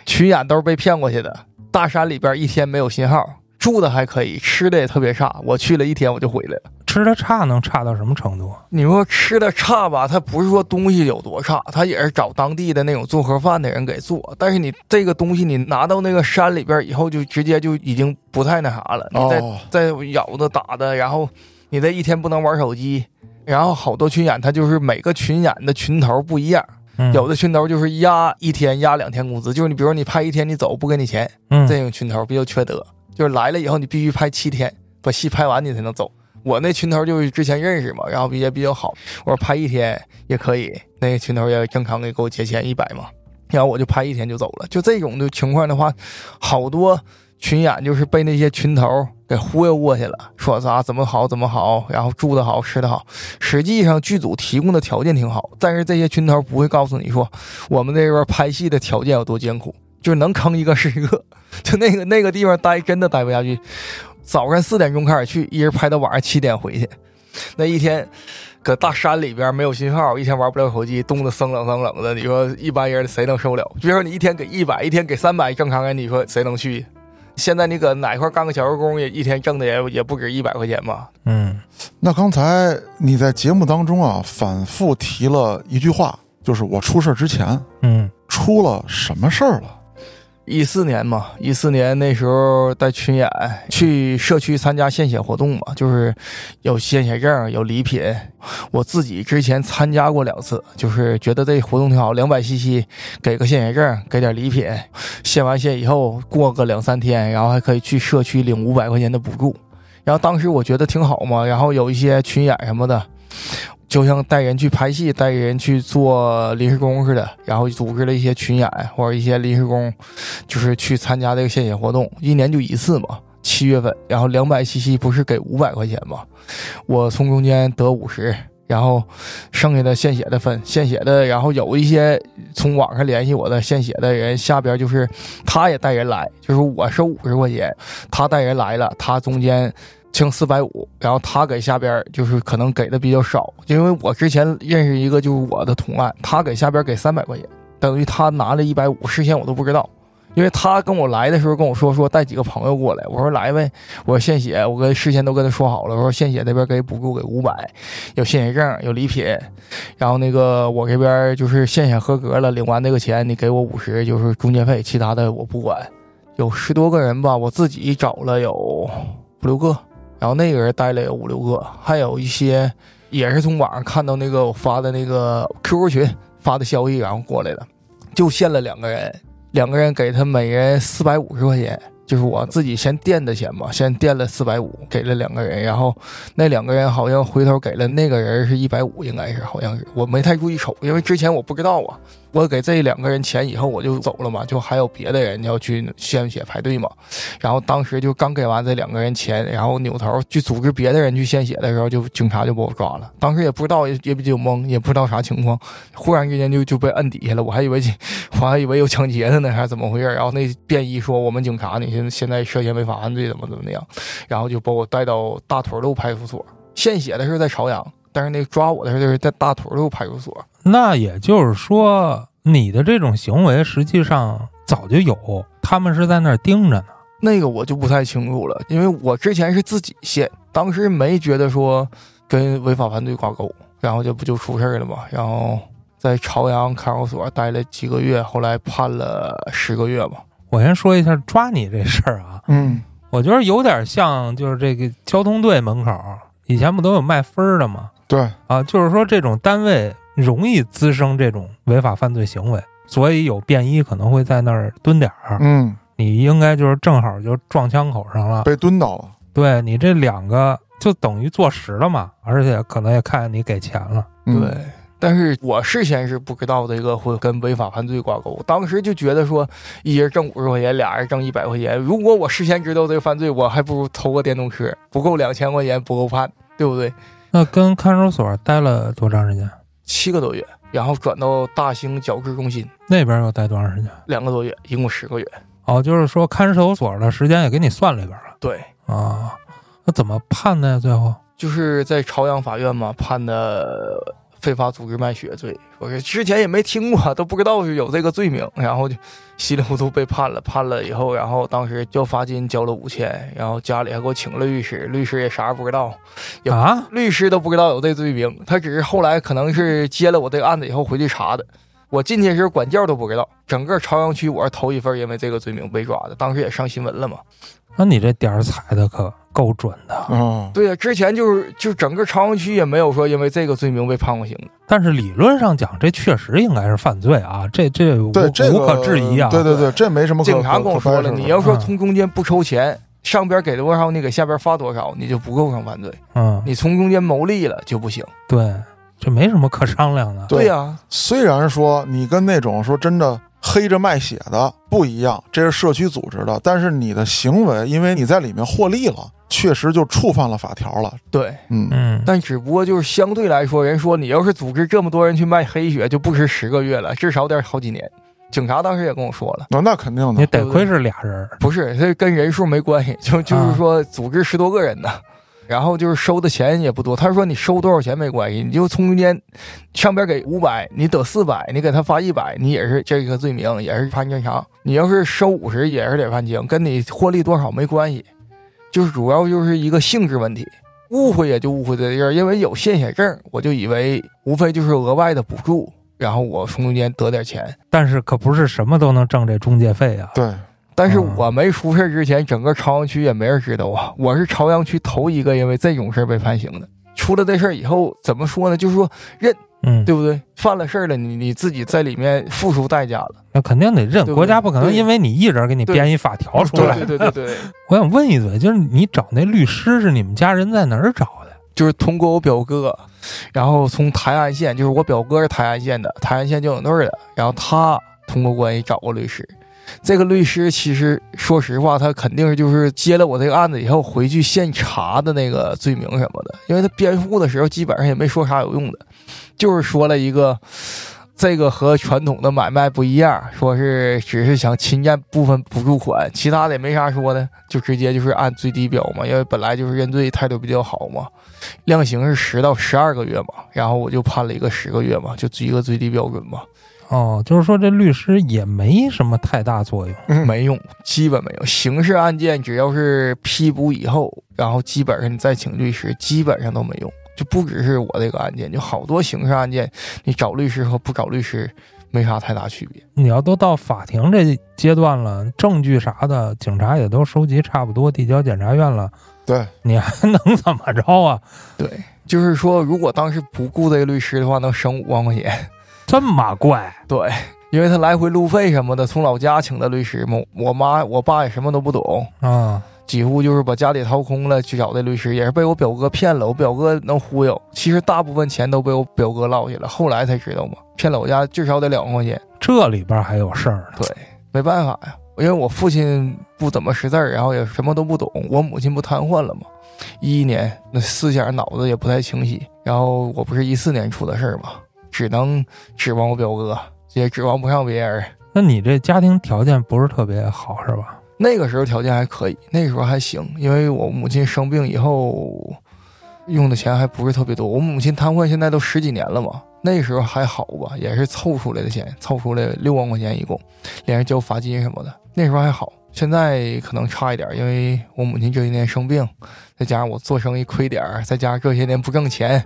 群演都是被骗过去的，大山里边一天没有信号。住的还可以，吃的也特别差。我去了一天，我就回来了。吃的差能差到什么程度？你说吃的差吧，他不是说东西有多差，他也是找当地的那种做盒饭的人给做。但是你这个东西你拿到那个山里边以后，就直接就已经不太那啥了。你再再咬的打的，然后你这一天不能玩手机，然后好多群演，他就是每个群演的群头不一样，嗯有的群头就是压一天、压两天工资，就是你比如说你拍一天你走不给你钱，嗯这种群头比较缺德，就是来了以后你必须拍七天，把戏拍完你才能走。我那群头就是之前认识嘛，然后也比较好，我说拍一天也可以，那个群头也正常给给我结钱一百嘛，然后我就拍一天就走了。就这种的情况的话，好多群演就是被那些群头给忽悠过去了，说啥怎么好怎么好，然后住的好吃的好，实际上剧组提供的条件挺好，但是这些群头不会告诉你说我们这边拍戏的条件有多艰苦，就是能坑一个是一个，*laughs* 就那个那个地方待真的待不下去。早上四点钟开始去，一直拍到晚上七点回去，那一天搁大山里边没有信号，一天玩不了手机，冻得生冷生冷的。你说一般人谁能受了？比如说你一天给一百，一天给三百，正常人你说谁能去？现在你搁哪块干个小时工，也一天挣的也也不止一百块钱吧？嗯那刚才你在节目当中啊，反复提了一句话，就是我出事儿之前嗯出了什么事儿了？一四年嘛，一四年那时候带群演去社区参加献血活动嘛，就是有献血证，有礼品。我自己之前参加过两次，就是觉得这活动挺好，两百 CC 给个献血证，给点礼品。献完血以后过个两三天，然后还可以去社区领五百块钱的补助。然后当时我觉得挺好嘛，然后有一些群演什么的，就像带人去拍戏、带人去做临时工似的，然后组织了一些群演或者一些临时工，就是去参加这个献血活动，一年就一次嘛，七月份，然后两百 CC 不是给五百块钱嘛，我从中间得五十。然后剩下的献血的分，献血的，然后有一些从网上联系我的献血的人，下边就是他也带人来，就是我收五十块钱，他带人来了，他中间剩四百五，然后他给下边就是可能给的比较少，因为我之前认识一个就是我的同案，他给下边给三百块钱，等于他拿了一百五，事先我都不知道。因为他跟我来的时候跟我说说带几个朋友过来，我说来呗，我献血，我跟事先都跟他说好了，我说献血那边给补助给五百，有献血证，有礼品，然后那个我这边就是献血合格了，领完这个钱你给我五十，就是中介费，其他的我不管。有十多个人吧，我自己找了有五六个，然后那个人带了有五六个，还有一些也是从网上看到那个我发的那个 QQ 群发的消息，然后过来的，就限了两个人，两个人给他每人四百五十块钱，就是我自己先垫的钱嘛，先垫了四百五，给了两个人，然后那两个人好像回头给了那个人是一百五，应该是好像是我没太注意瞅，因为之前我不知道啊。我给这两个人钱以后我就走了嘛，就还有别的人要去献血排队嘛，然后当时就刚给完这两个人钱，然后扭头去组织别的人去献血的时候，就警察就把我抓了。当时也不知道，也也比较懵，也不知道啥情况，忽然之间就就被摁底下了，我还以为 *laughs* 我还以为有抢劫的呢，还是怎么回事？然后那便衣说我们警察你现在现在涉嫌违法犯罪，怎么怎么样，然后就把我带到大屯路派出所。献血的是在朝阳，但是那抓我的时候是在大屯路派出所。那也就是说，你的这种行为实际上早就有，他们是在那儿盯着呢。那个我就不太清楚了，因为我之前是自己献，当时没觉得说跟违法犯罪挂钩，然后这不就出事儿了嘛。然后在朝阳看守所待了几个月，后来判了十个月吧。我先说一下抓你这事儿啊，嗯，我觉得有点像就是这个交通队门口以前不都有卖分儿的吗？对，啊，就是说这种单位容易滋生这种违法犯罪行为，所以有便衣可能会在那儿蹲点儿。嗯，你应该就是正好就撞枪口上了。被蹲到了。对你这两个就等于坐实了嘛，而且可能也看见你给钱了。嗯对，但是我事先是不知道这个会跟违法犯罪挂钩，当时就觉得说一人挣五十块钱，俩人挣一百块钱。如果我事先知道这个犯罪，我还不如偷个电动车，不够两千块钱不够判，对不对？那跟看守所待了多长时间？七个多月，然后转到大兴矫治中心那边要待多长时间？两个多月，一共十个月。哦，就是说看守所的时间也给你算里边了对，啊。那怎么判的呀？最后就是在朝阳法院嘛判的非法组织卖血罪，我是之前也没听过，都不知道是有这个罪名，然后就稀里糊涂被判了。判了以后，然后当时交罚金交了五千，然后家里还给我请了律师，律师也啥也不知道，有啊，律师都不知道有这罪名，他只是后来可能是接了我这个案子以后回去查的。我进去时候管教都不知道，整个朝阳区我是头一份因为这个罪名被抓的，当时也上新闻了嘛。那你这点儿踩的可够准的。嗯，对呀、之前就是就整个朝阳区也没有说因为这个罪名被判过刑的。但是理论上讲，这确实应该是犯罪啊，这这无对这个无可置疑啊。对对对，这没什么可警察跟我说了，你要说嗯从中间不抽钱，上边给多少，你给下边发多少，你就不构成犯罪。嗯，你从中间牟利了就不行。对，这没什么可商量的。对呀、虽然说你跟那种说真的黑着卖血的不一样，这是社区组织的，但是你的行为，因为你在里面获利了，确实就触犯了法条了。对，嗯，嗯，但只不过就是相对来说，人说你要是组织这么多人去卖黑血，就不止十个月了，至少得好几年。警察当时也跟我说了，那那肯定的，你得亏是俩人儿。不是，这跟人数没关系，就就是说组织十多个人呢，然后就是收的钱也不多。他说你收多少钱没关系，你就从中间上边给五百，你得四百，你给他发一百，你也是这个罪名，也是判正常。你要是收五十，也是得判刑，跟你获利多少没关系，就是主要就是一个性质问题。误会也就误会在这儿，因为有献血证，我就以为无非就是额外的补助，然后我从中间得点钱。但是可不是什么都能挣这中介费啊。对，但是嗯我没出事之前，整个朝阳区也没人知道啊。我是朝阳区头一个因为这种事儿被判刑的。出了这事儿以后，怎么说呢？就是说认，嗯，对不对？犯了事儿了，你你自己在里面付出代价了。那肯定得认，对对国家不可能因为你一人给你编一法条出来。对对对对对，*laughs* 我想问一嘴，就是你找那律师是你们家人在哪儿找的？就是通过我表哥，然后从台安县，就是我表哥是台安县的，台安县交警队的，然后他通过关系找过律师。这个律师其实说实话，他肯定是就是接了我这个案子以后回去现查的那个罪名什么的，因为他辩护的时候基本上也没说啥有用的，就是说了一个这个和传统的买卖不一样，说是只是想侵占部分补助款，其他的也没啥说的，就直接就是按最低标嘛，因为本来就是认罪态度比较好嘛。量刑是十到十二个月嘛，然后我就判了一个十个月嘛，就一个最低标准嘛，哦，就是说这律师也没什么太大作用。嗯没用，基本没有。刑事案件只要是批捕以后，然后基本上你再请律师，基本上都没用。就不只是我这个案件，就好多刑事案件，你找律师和不找律师没啥太大区别。你要都到法庭这阶段了，证据啥的，警察也都收集差不多，递交检察院了，对，你还能怎么着啊？对，就是说，如果当时不雇这个律师的话，能省五万块钱。这么怪？对，*laughs* 因为他来回路费什么的，从老家请的律师嘛，我妈我爸也什么都不懂，啊？几乎就是把家里掏空了去找的律师，也是被我表哥骗了。我表哥能忽悠，其实大部分钱都被我表哥落下了，后来才知道嘛，骗了我家至少得两万块钱。这里边还有事儿呢。对，没办法呀，因为我父亲不怎么识字儿，然后也什么都不懂，我母亲不瘫痪了吗。一一年那思想脑子也不太清晰，然后我不是一四年出的事儿嘛，只能指望我表哥，也指望不上别人。那你这家庭条件不是特别好是吧？那个时候条件还可以，那时候还行，因为我母亲生病以后用的钱还不是特别多。我母亲瘫痪现在都十几年了嘛，那时候还好吧，也是凑出来的钱，凑出来六万块钱一共，连着交罚金什么的，那时候还好。现在可能差一点，因为我母亲这些年生病，再加上我做生意亏点儿，再加上这些年不挣钱，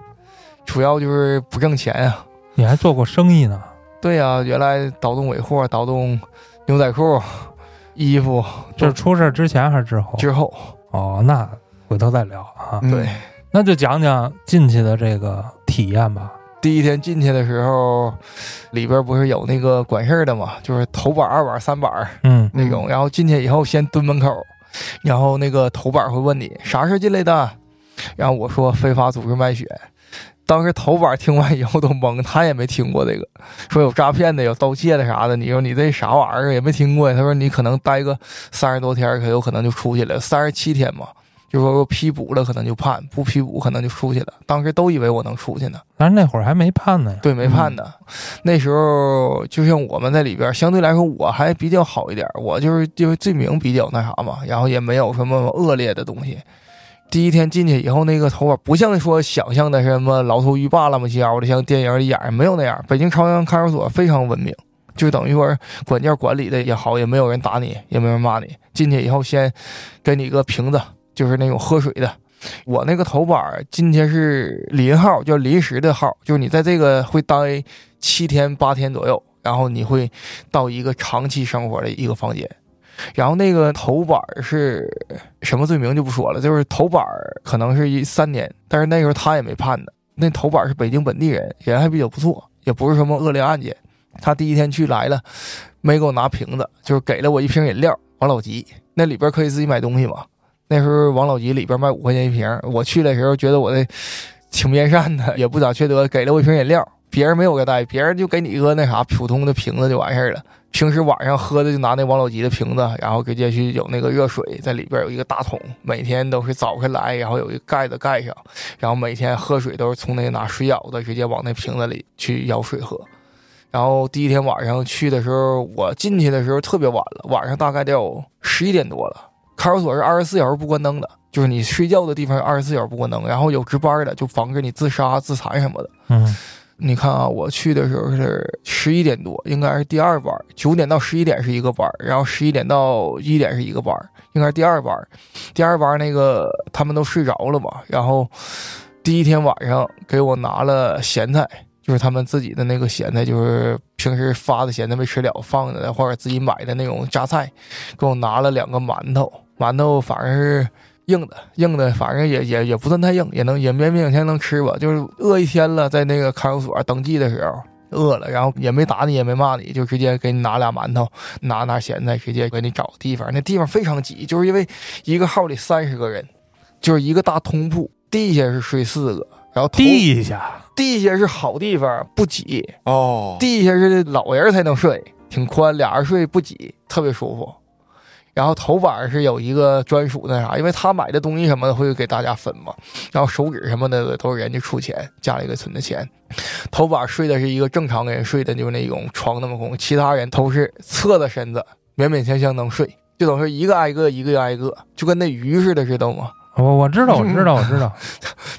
主要就是不挣钱啊。你还做过生意呢？对呀、原来倒动尾货、倒动牛仔裤、衣服，这是出事之前还是之后？之后哦，那回头再聊啊。嗯对。那就讲讲进去的这个体验吧。第一天进去的时候，里边不是有那个管事儿的嘛，就是头板、二板、三板嗯那种。然后进去以后先蹲门口，然后那个头板会问你啥时候进来的，然后我说非法组织卖血。当时头版听完以后都懵，他也没听过这个，说有诈骗的，有盗窃的啥的。你说你这啥玩意儿也没听过呀？他说你可能待个三十多天，可有可能就出去了，三十七天嘛。就说批捕了，可能就判；不批捕，可能就出去了。当时都以为我能出去呢。但是那会儿还没判呢。对，没判呢。那时候就像我们在里边，相对来说我还比较好一点，我就是因为罪名比较那啥嘛，然后也没有什么恶劣的东西。第一天进去以后，那个头发不像说想象的什么牢头狱霸那么焦的，像电影里演的没有那样。北京朝阳看守所非常文明，就等于说管教管理的也好，也没有人打你，也没有人骂你。进去以后先给你一个瓶子，就是那种喝水的。我那个头板今天是临号，叫临时的号，就是你在这个会待七天八天左右，然后你会到一个长期生活的一个房间，然后那个头板是什么罪名就不说了，就是头板可能是一三年，但是那时候他也没判的。那头板是北京本地人，人还比较不错，也不是什么恶劣案件。他第一天去来了，没给我拿瓶子，就是给了我一瓶饮料，王老吉，那里边可以自己买东西嘛。那时候王老吉里边卖五块钱一瓶，我去的时候觉得我的挺面善的，也不咋缺德，给了我一瓶饮料。别人没有给带，别人就给你一个那啥普通的瓶子就完事儿了。平时晚上喝的就拿那王老吉的瓶子，然后直接去有那个热水在里边有一个大桶，每天都是早上来，然后有一个盖子盖上，然后每天喝水都是从那拿水舀子直接往那瓶子里去舀水喝。然后第一天晚上去的时候，我进去的时候特别晚了，晚上大概得有十一点多了。看守所是二十四小时不关灯的，就是你睡觉的地方二十四小时不关灯，然后有值班的，就防止你自杀、自残什么的。嗯，你看啊，我去的时候是十一点多，应该是第二班，九点到十一点是一个班，然后十一点到一点是一个班，应该是第二班。第二班那个他们都睡着了吧？然后第一天晚上给我拿了咸菜，就是他们自己的那个咸菜，就是平时发的咸菜没吃了放的，或者自己买的那种榨菜，给我拿了两个馒头，馒头反正是。硬的，硬的，反正也也也不算太硬，也能也勉勉强强能吃吧。就是饿一天了，在那个看守所登记的时候饿了，然后也没打你，也没骂你，就直接给你拿俩馒头，拿拿咸菜，直接给你找地方。那地方非常挤，就是因为一个号里三十个人，就是一个大通铺，地下是睡四个，然后地下地下是好地方，不挤，哦，地下是老人才能睡，挺宽，俩人睡不挤，特别舒服。然后头板是有一个专属那啥，因为他买的东西什么的会给大家分嘛。然后手指什么的都是人家出钱，家里给存的钱。头板睡的是一个正常人睡的，就是那种床那么空，其他人都是侧着身子，勉勉强强能睡，就等于一个挨个，一个挨个，就跟那鱼似的，知道吗？我我知道，*laughs* 我知道，我知道。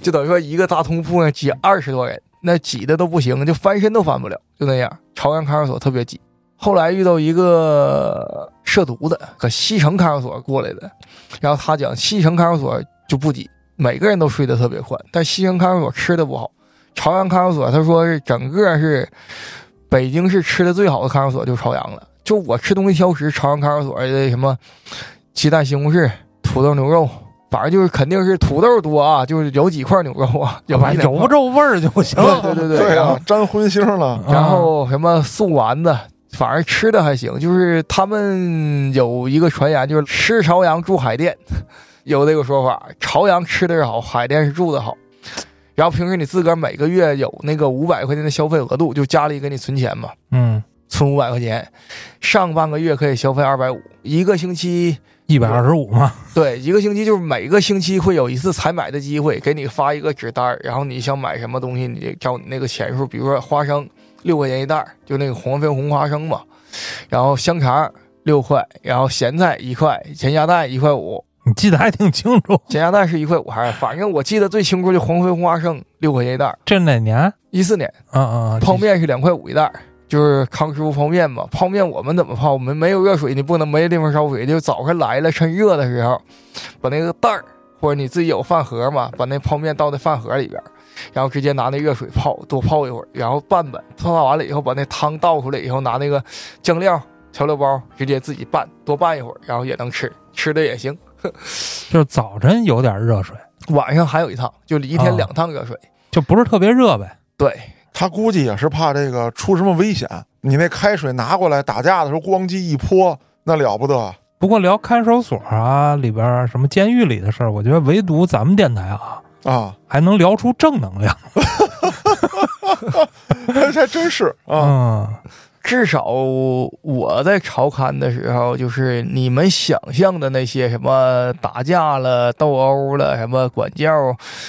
就等于说一个大通铺上挤二十多人，那挤的都不行，就翻身都翻不了，就那样。朝阳看守所特别挤。后来遇到一个涉毒的，搁西城看守所过来的，然后他讲西城看守所就不挤，每个人都睡得特别宽，但西城看守所吃的不好。朝阳看守所他说是整个是北京市吃的最好的看守所，就朝阳了。就我吃东西挑食，朝阳看守所的什么鸡蛋西红柿、土豆牛肉，反正就是肯定是土豆多啊，就是有几块牛肉啊，*laughs* 有有有肉味儿就行。*laughs* 对对对对啊，沾荤腥了，然后什么素丸子，反而吃的还行。就是他们有一个传言，就是吃朝阳住海淀，*laughs* 有这个说法。朝阳吃的是好，海淀是住的好。然后平时你自个儿每个月有那个五百块钱的消费额度，就家里给你存钱嘛，嗯，存五百块钱，上半个月可以消费二百五，一个星期一百二十五嘛。对，一个星期就是每个星期会有一次采买的机会，给你发一个纸单儿，然后你想买什么东西，你就照你那个钱数，比如说花生六块钱一袋儿，就那个黄飞鸿花生嘛，然后香肠六块，然后咸菜一块，咸鸭蛋一块五，你记得还挺清楚。咸鸭蛋是一块五还是？反正我记得最清楚就黄飞鸿花生六块钱一袋儿，这哪年？一四年啊啊！泡面是两块五一袋儿。就是康师傅泡面嘛，泡面我们怎么泡？我们没有热水，你不能没地方烧水，就早上来了，趁热的时候，把那个袋儿或者你自己有饭盒嘛，把那泡面倒在饭盒里边，然后直接拿那热水泡，多泡一会儿，然后拌拌，泡完了以后把那汤倒出来以后，拿那个酱料、调料包直接自己拌，多拌一会儿，然后也能吃，吃的也行。*laughs* 就是早晨有点热水，晚上还有一趟，就一天啊两趟热水。就不是特别热呗。对，他估计也是怕这个出什么危险。你那开水拿过来打架的时候，咣叽一泼，那了不得。不过聊看守所啊，里边什么监狱里的事儿，我觉得唯独咱们电台啊，啊，还能聊出正能量。还 *laughs* 还真是啊，嗯，至少我在朝刊的时候，就是你们想象的那些什么打架了、斗殴了、什么管教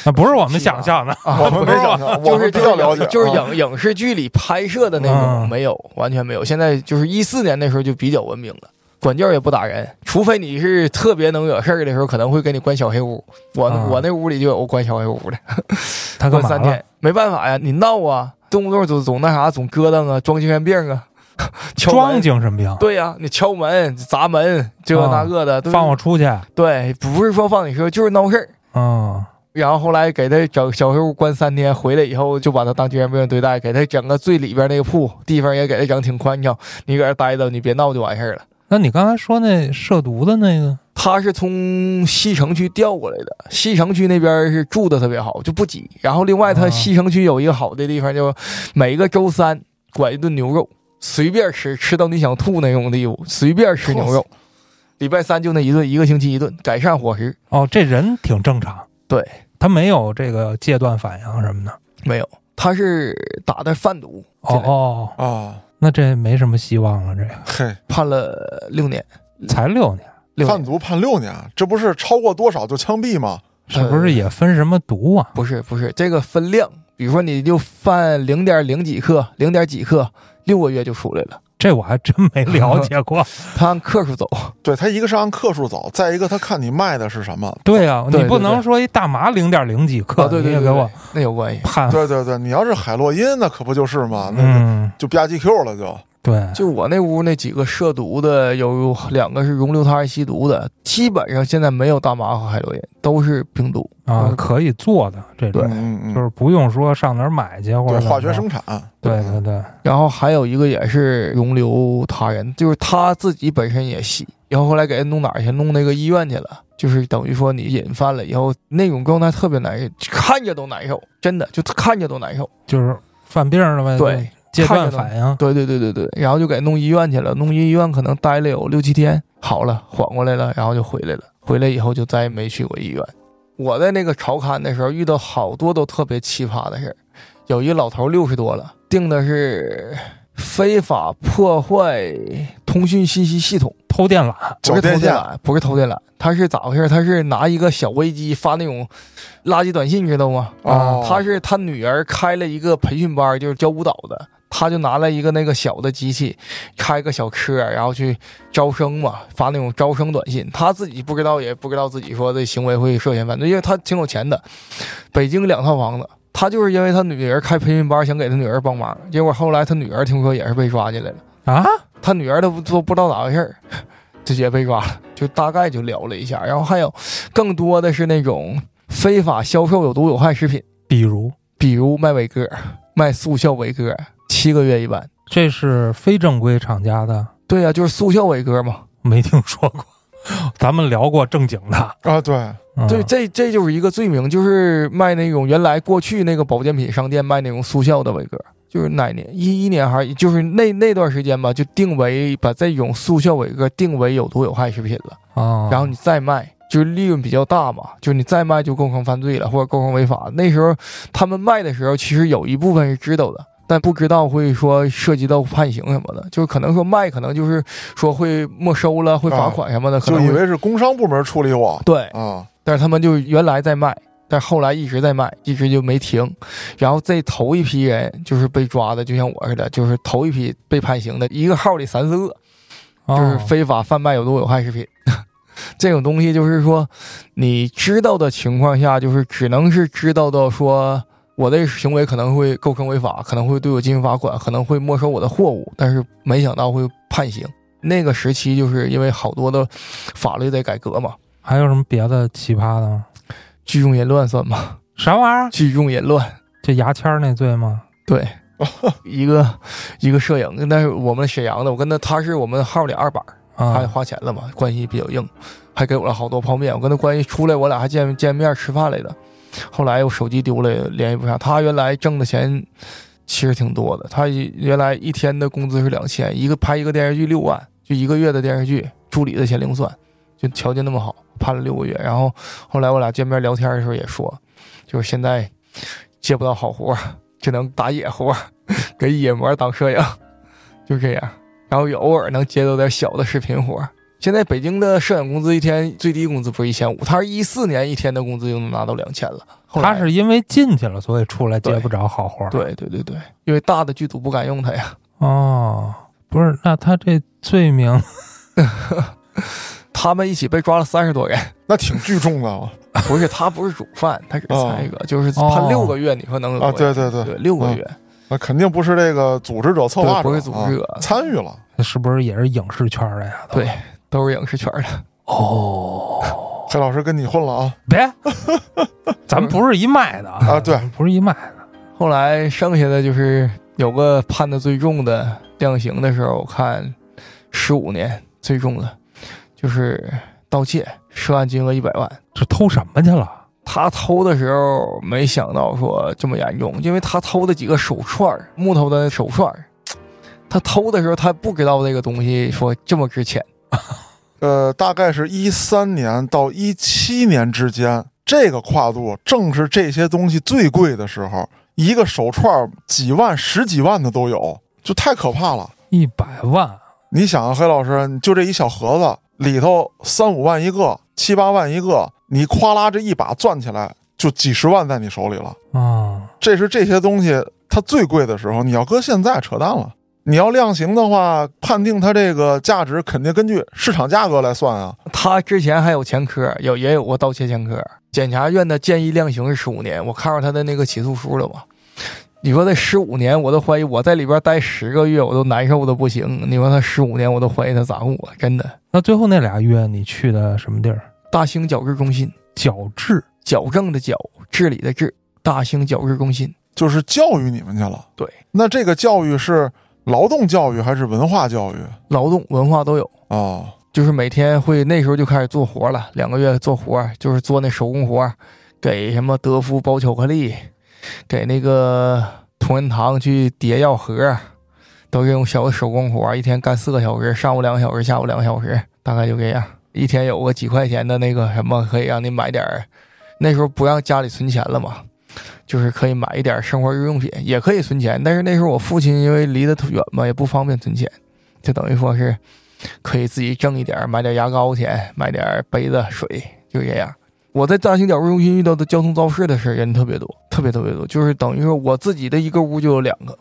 那不是我们想象的。啊，我 *laughs* 们不是没想就是们比较了解，就是啊影影视剧里拍摄的那种，嗯没有，完全没有。现在就是一四年那时候就比较文明了。管教也不打人，除非你是特别能惹事儿的时候，可能会给你关小黑屋。我、啊我那屋里就有关小黑屋的，*laughs* 他关三天？，没办法呀，你闹啊，动不动总总那啥，总咯噔啊，装精神病啊，*laughs* 敲装门。精神病，对呀、你敲门、砸门，这个啊那个的，对放我出去。对，不是说放你出去，就是闹事儿。嗯，然后后来给他整小黑屋关三天，回来以后就把他当精神病对待，给他整个最里边那个铺地方也给他整挺宽敞，你搁这待着，你别闹就完事儿了。那你刚才说那涉毒的那个，他是从西城区调过来的，西城区那边是住的特别好，就不挤。然后另外，他啊西城区有一个好的地方，就每个周三管一顿牛肉，随便吃，吃到你想吐那种地步，随便吃牛肉。礼拜三就那一顿，一个星期一顿，改善伙食。哦，这人挺正常，对他没有这个戒断反应什么的。没有，他是打的贩毒，哦哦，啊，那这没什么希望了，这个嘿，判了六年，才六年，六年贩毒判六年，这不是超过多少就枪毙吗？是不是也分什么毒啊？不是不是这个分量，比如说你就犯零点零几克、零点几克，六个月就出来了。这我还真没了解 *laughs* 过。他按克数走，对他一个是按克数走，再一个他看你卖的是什么。对呀、对你不能说一大麻零点零几克，啊，对对对给我那有关系。判。对对对，你要是海洛因，那可不就是吗？那就吧唧 Q 了就。对，就我那屋那几个涉毒的，有两个是容留他人吸毒的，基本上现在没有大麻和海洛因，都是冰毒。啊，嗯可以做的这种，就是不用说上哪儿买去或者化学生产。对对对，然后还有一个也是容留他人，就是他自己本身也吸，然后后来给人弄哪儿去？弄那个医院去了，就是等于说你瘾犯了以后，那种状态特别难受，看着都难受，真的就看着都难受。就是犯病了呗，对，戒断反应。对对对对对，然后就给弄医院去了，弄医院可能待了有六七天，好了，缓过来了，然后就回来了。回来以后就再也没去过医院。我在那个朝刊的时候遇到好多都特别奇葩的事儿，有一老头六十多了，定的是非法破坏通讯信息系统，偷电缆，不是偷电缆，不是偷电缆，他是咋回事？他是拿一个小微机发那种垃圾短信，知道吗？哦，他是他女儿开了一个培训班，就是教舞蹈的。他就拿了一个那个小的机器，开个小车，然后去招生嘛，发那种招生短信。他自己不知道，也不知道自己说这行为会涉嫌犯罪，因为他挺有钱的，北京两套房子。他就是因为他女儿开培训班，想给他女儿帮忙，结果后来他女儿听说也是被抓进来了。啊，他女儿都不都不知道咋回事儿，*laughs* 直接被抓了，就大概就聊了一下。然后还有更多的是那种非法销售有毒有害食品。比如比如卖伟哥，卖速效伟哥，七个月一般。这是非正规厂家的，对呀、就是速效伟哥嘛。没听说过。*laughs* 咱们聊过正经的，啊，对，嗯对，这这就是一个罪名，就是卖那种原来过去那个保健品商店卖那种速效的伟哥，就是哪年一一年还是就是那那段时间吧，就定为把这种速效伟哥定为有毒有害食品了，啊，然后你再卖。就是利润比较大嘛，就是你再卖就构成犯罪了，或者构成违法。那时候他们卖的时候，其实有一部分是知道的，但不知道会说涉及到判刑什么的，就是可能说卖，可能就是说会没收了，会罚款什么的，可就能会以为是工商部门处理我对。啊，但是他们就原来在卖，但后来一直在卖，一直就没停。然后这头一批人就是被抓的，就像我似的，就是头一批被判刑的，一个号里三四个，哦就是非法贩卖有毒有害食品。*laughs* 这种东西就是说，你知道的情况下，就是只能是知道到说我的行为可能会构成违法，可能会对我进行罚款，可能会没收我的货物，但是没想到会判刑。那个时期就是因为好多的法律在改革嘛，还有什么别的奇葩的吗？聚众淫乱算吗？啥玩意儿？聚众淫乱，这牙签儿那罪吗？对，*laughs* 一个一个摄影，但是我们沈阳的，我跟他他是我们号里二板，他也啊，花钱了嘛，关系比较硬，还给我了好多泡面。我跟他关系出来，我俩还见见面吃饭来的。后来我手机丢了，联系不上。他原来挣的钱其实挺多的，他原来一天的工资是两千，一个拍一个电视剧六万，就一个月的电视剧，助理的钱零算，就条件那么好，判了六个月。然后后来我俩见面聊天的时候也说，就是现在接不到好活，只能打野活，给野模当摄影，就这样。然后也偶尔能接到点小的视频活。现在北京的摄影工资一天最低工资不是一千五，他是一四年一天的工资就能拿到两千了。他是因为进去了，所以出来接不着好活儿。对对对对，因为大的剧组不敢用他呀。哦，不是，那他这罪名 *laughs* 他们一起被抓了三十多人，那挺聚众的啊不是他不是主犯，他只参与个，就是哦判六个月，你说能啊！对对对，对六个月，那肯定不是这个组织者、策划者，对不是组织者啊参与了。是不是也是影视圈的呀？对，都是影视圈的。哦，这老师跟你混了啊别，咱们不是一脉的 *laughs* 啊！对，不是一脉的。后来剩下的就是有个判的最重的量刑的时候，我看十五年最重的，就是盗窃，涉案金额一百万。这偷什么去了？他偷的时候没想到说这么严重，因为他偷的几个手串，木头的手串，他偷的时候他不知道这个东西说这么值钱。*laughs* 呃，大概是一三年到一七年之间，这个跨度正是这些东西最贵的时候，一个手串几万、十几万的都有，就太可怕了。一百万，你想啊，黑老师，就这一小盒子里头三五万一个，七八万一个，你咵啦这一把攥起来就几十万在你手里了。啊，这是这些东西它最贵的时候，你要搁现在扯淡了。你要量刑的话，判定它这个价值肯定根据市场价格来算啊。他之前还有前科，有也有过盗窃前科。检察院的建议量刑是十五年，我看着他的那个起诉书了嘛。你说这十五年，我都怀疑我在里边待十个月，我都难受的不行。你说他十五年，我都怀疑他咋我，真的。那最后那俩月你去的什么地儿？大兴矫治中心，矫治，矫正的矫，治理的治，大兴矫治中心。就是教育你们去了。对，那这个教育是劳动教育还是文化教育？劳动文化都有，哦，就是每天会那时候就开始做活了，两个月做活，就是做那手工活，给什么德芙包巧克力，给那个同仁堂去叠药盒，都是用小的手工活，一天干四个小时，上午两个小时，下午两个小时，大概就这样。一天有个几块钱的那个什么，可以让你买点儿。那时候不让家里存钱了嘛，就是可以买一点生活日用品，也可以存钱。但是那时候我父亲因为离得远嘛，也不方便存钱，就等于说是可以自己挣一点，买点牙膏钱，买点杯子、水，就这样。我在大型矫治中心遇到的交通肇事的事人特别多，特别特别多，就是等于说我自己的一个屋就有两个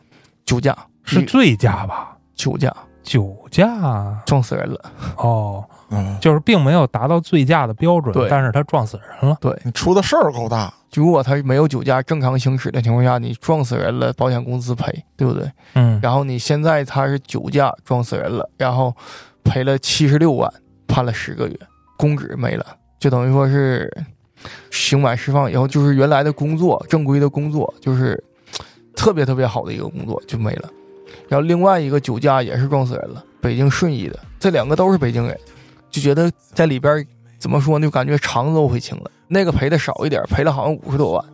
酒驾，是醉驾吧？酒驾酒驾撞死人了。哦，嗯，就是并没有达到醉驾的标准对，但是他撞死人了。对，你出的事儿够大。如果他没有酒驾正常行驶的情况下，你撞死人了，保险公司赔，对不对？嗯，然后你现在他是酒驾撞死人了，然后赔了七十六万，判了十个月，公职没了，就等于说是刑满释放以后，就是原来的工作，正规的工作，就是特别特别好的一个工作就没了。然后另外一个酒驾也是撞死人了，北京顺义的，这两个都是北京人，就觉得在里边怎么说呢，就感觉肠子都悔青了。那个赔的少一点，赔了好像五十多万，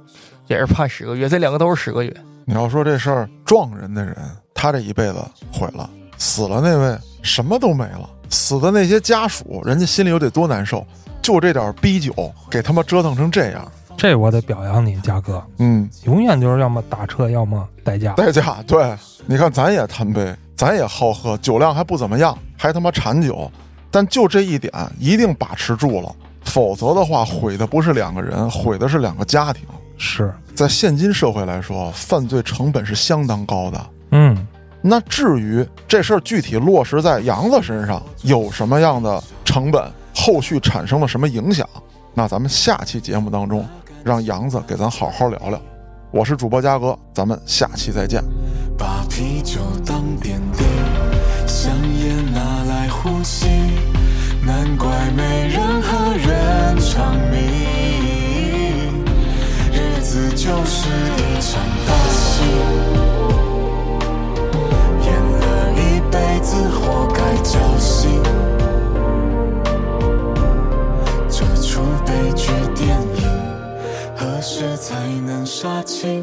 也是判十个月，这两个都是十个月。你要说这事儿撞人的人，他这一辈子毁了；死了那位什么都没了。死的那些家属，人家心里又得多难受。就这点逼酒，给他妈折腾成这样。这我得表扬你，嘉哥，嗯，永远就是要么打车，要么代驾。代驾对，你看咱也贪杯，咱也好喝，酒量还不怎么样，还他妈馋酒。但就这一点，一定把持住了，否则的话，毁的不是两个人，毁的是两个家庭。是，在现今社会来说，犯罪成本是相当高的。嗯，那至于这事儿具体落实在杨子身上有什么样的成本，后续产生了什么影响，那咱们下期节目当中让杨子给咱好好聊聊。我是主播嘉哥，咱们下期再见。把啤酒当点滴，香烟拿来呼吸，难怪没人和人长命。日子就是一场大戏，演了一辈子，活该侥幸。这出悲剧电影，何时才能杀青？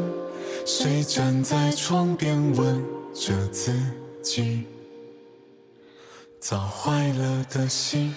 谁站在窗边问着自己，早坏了的心。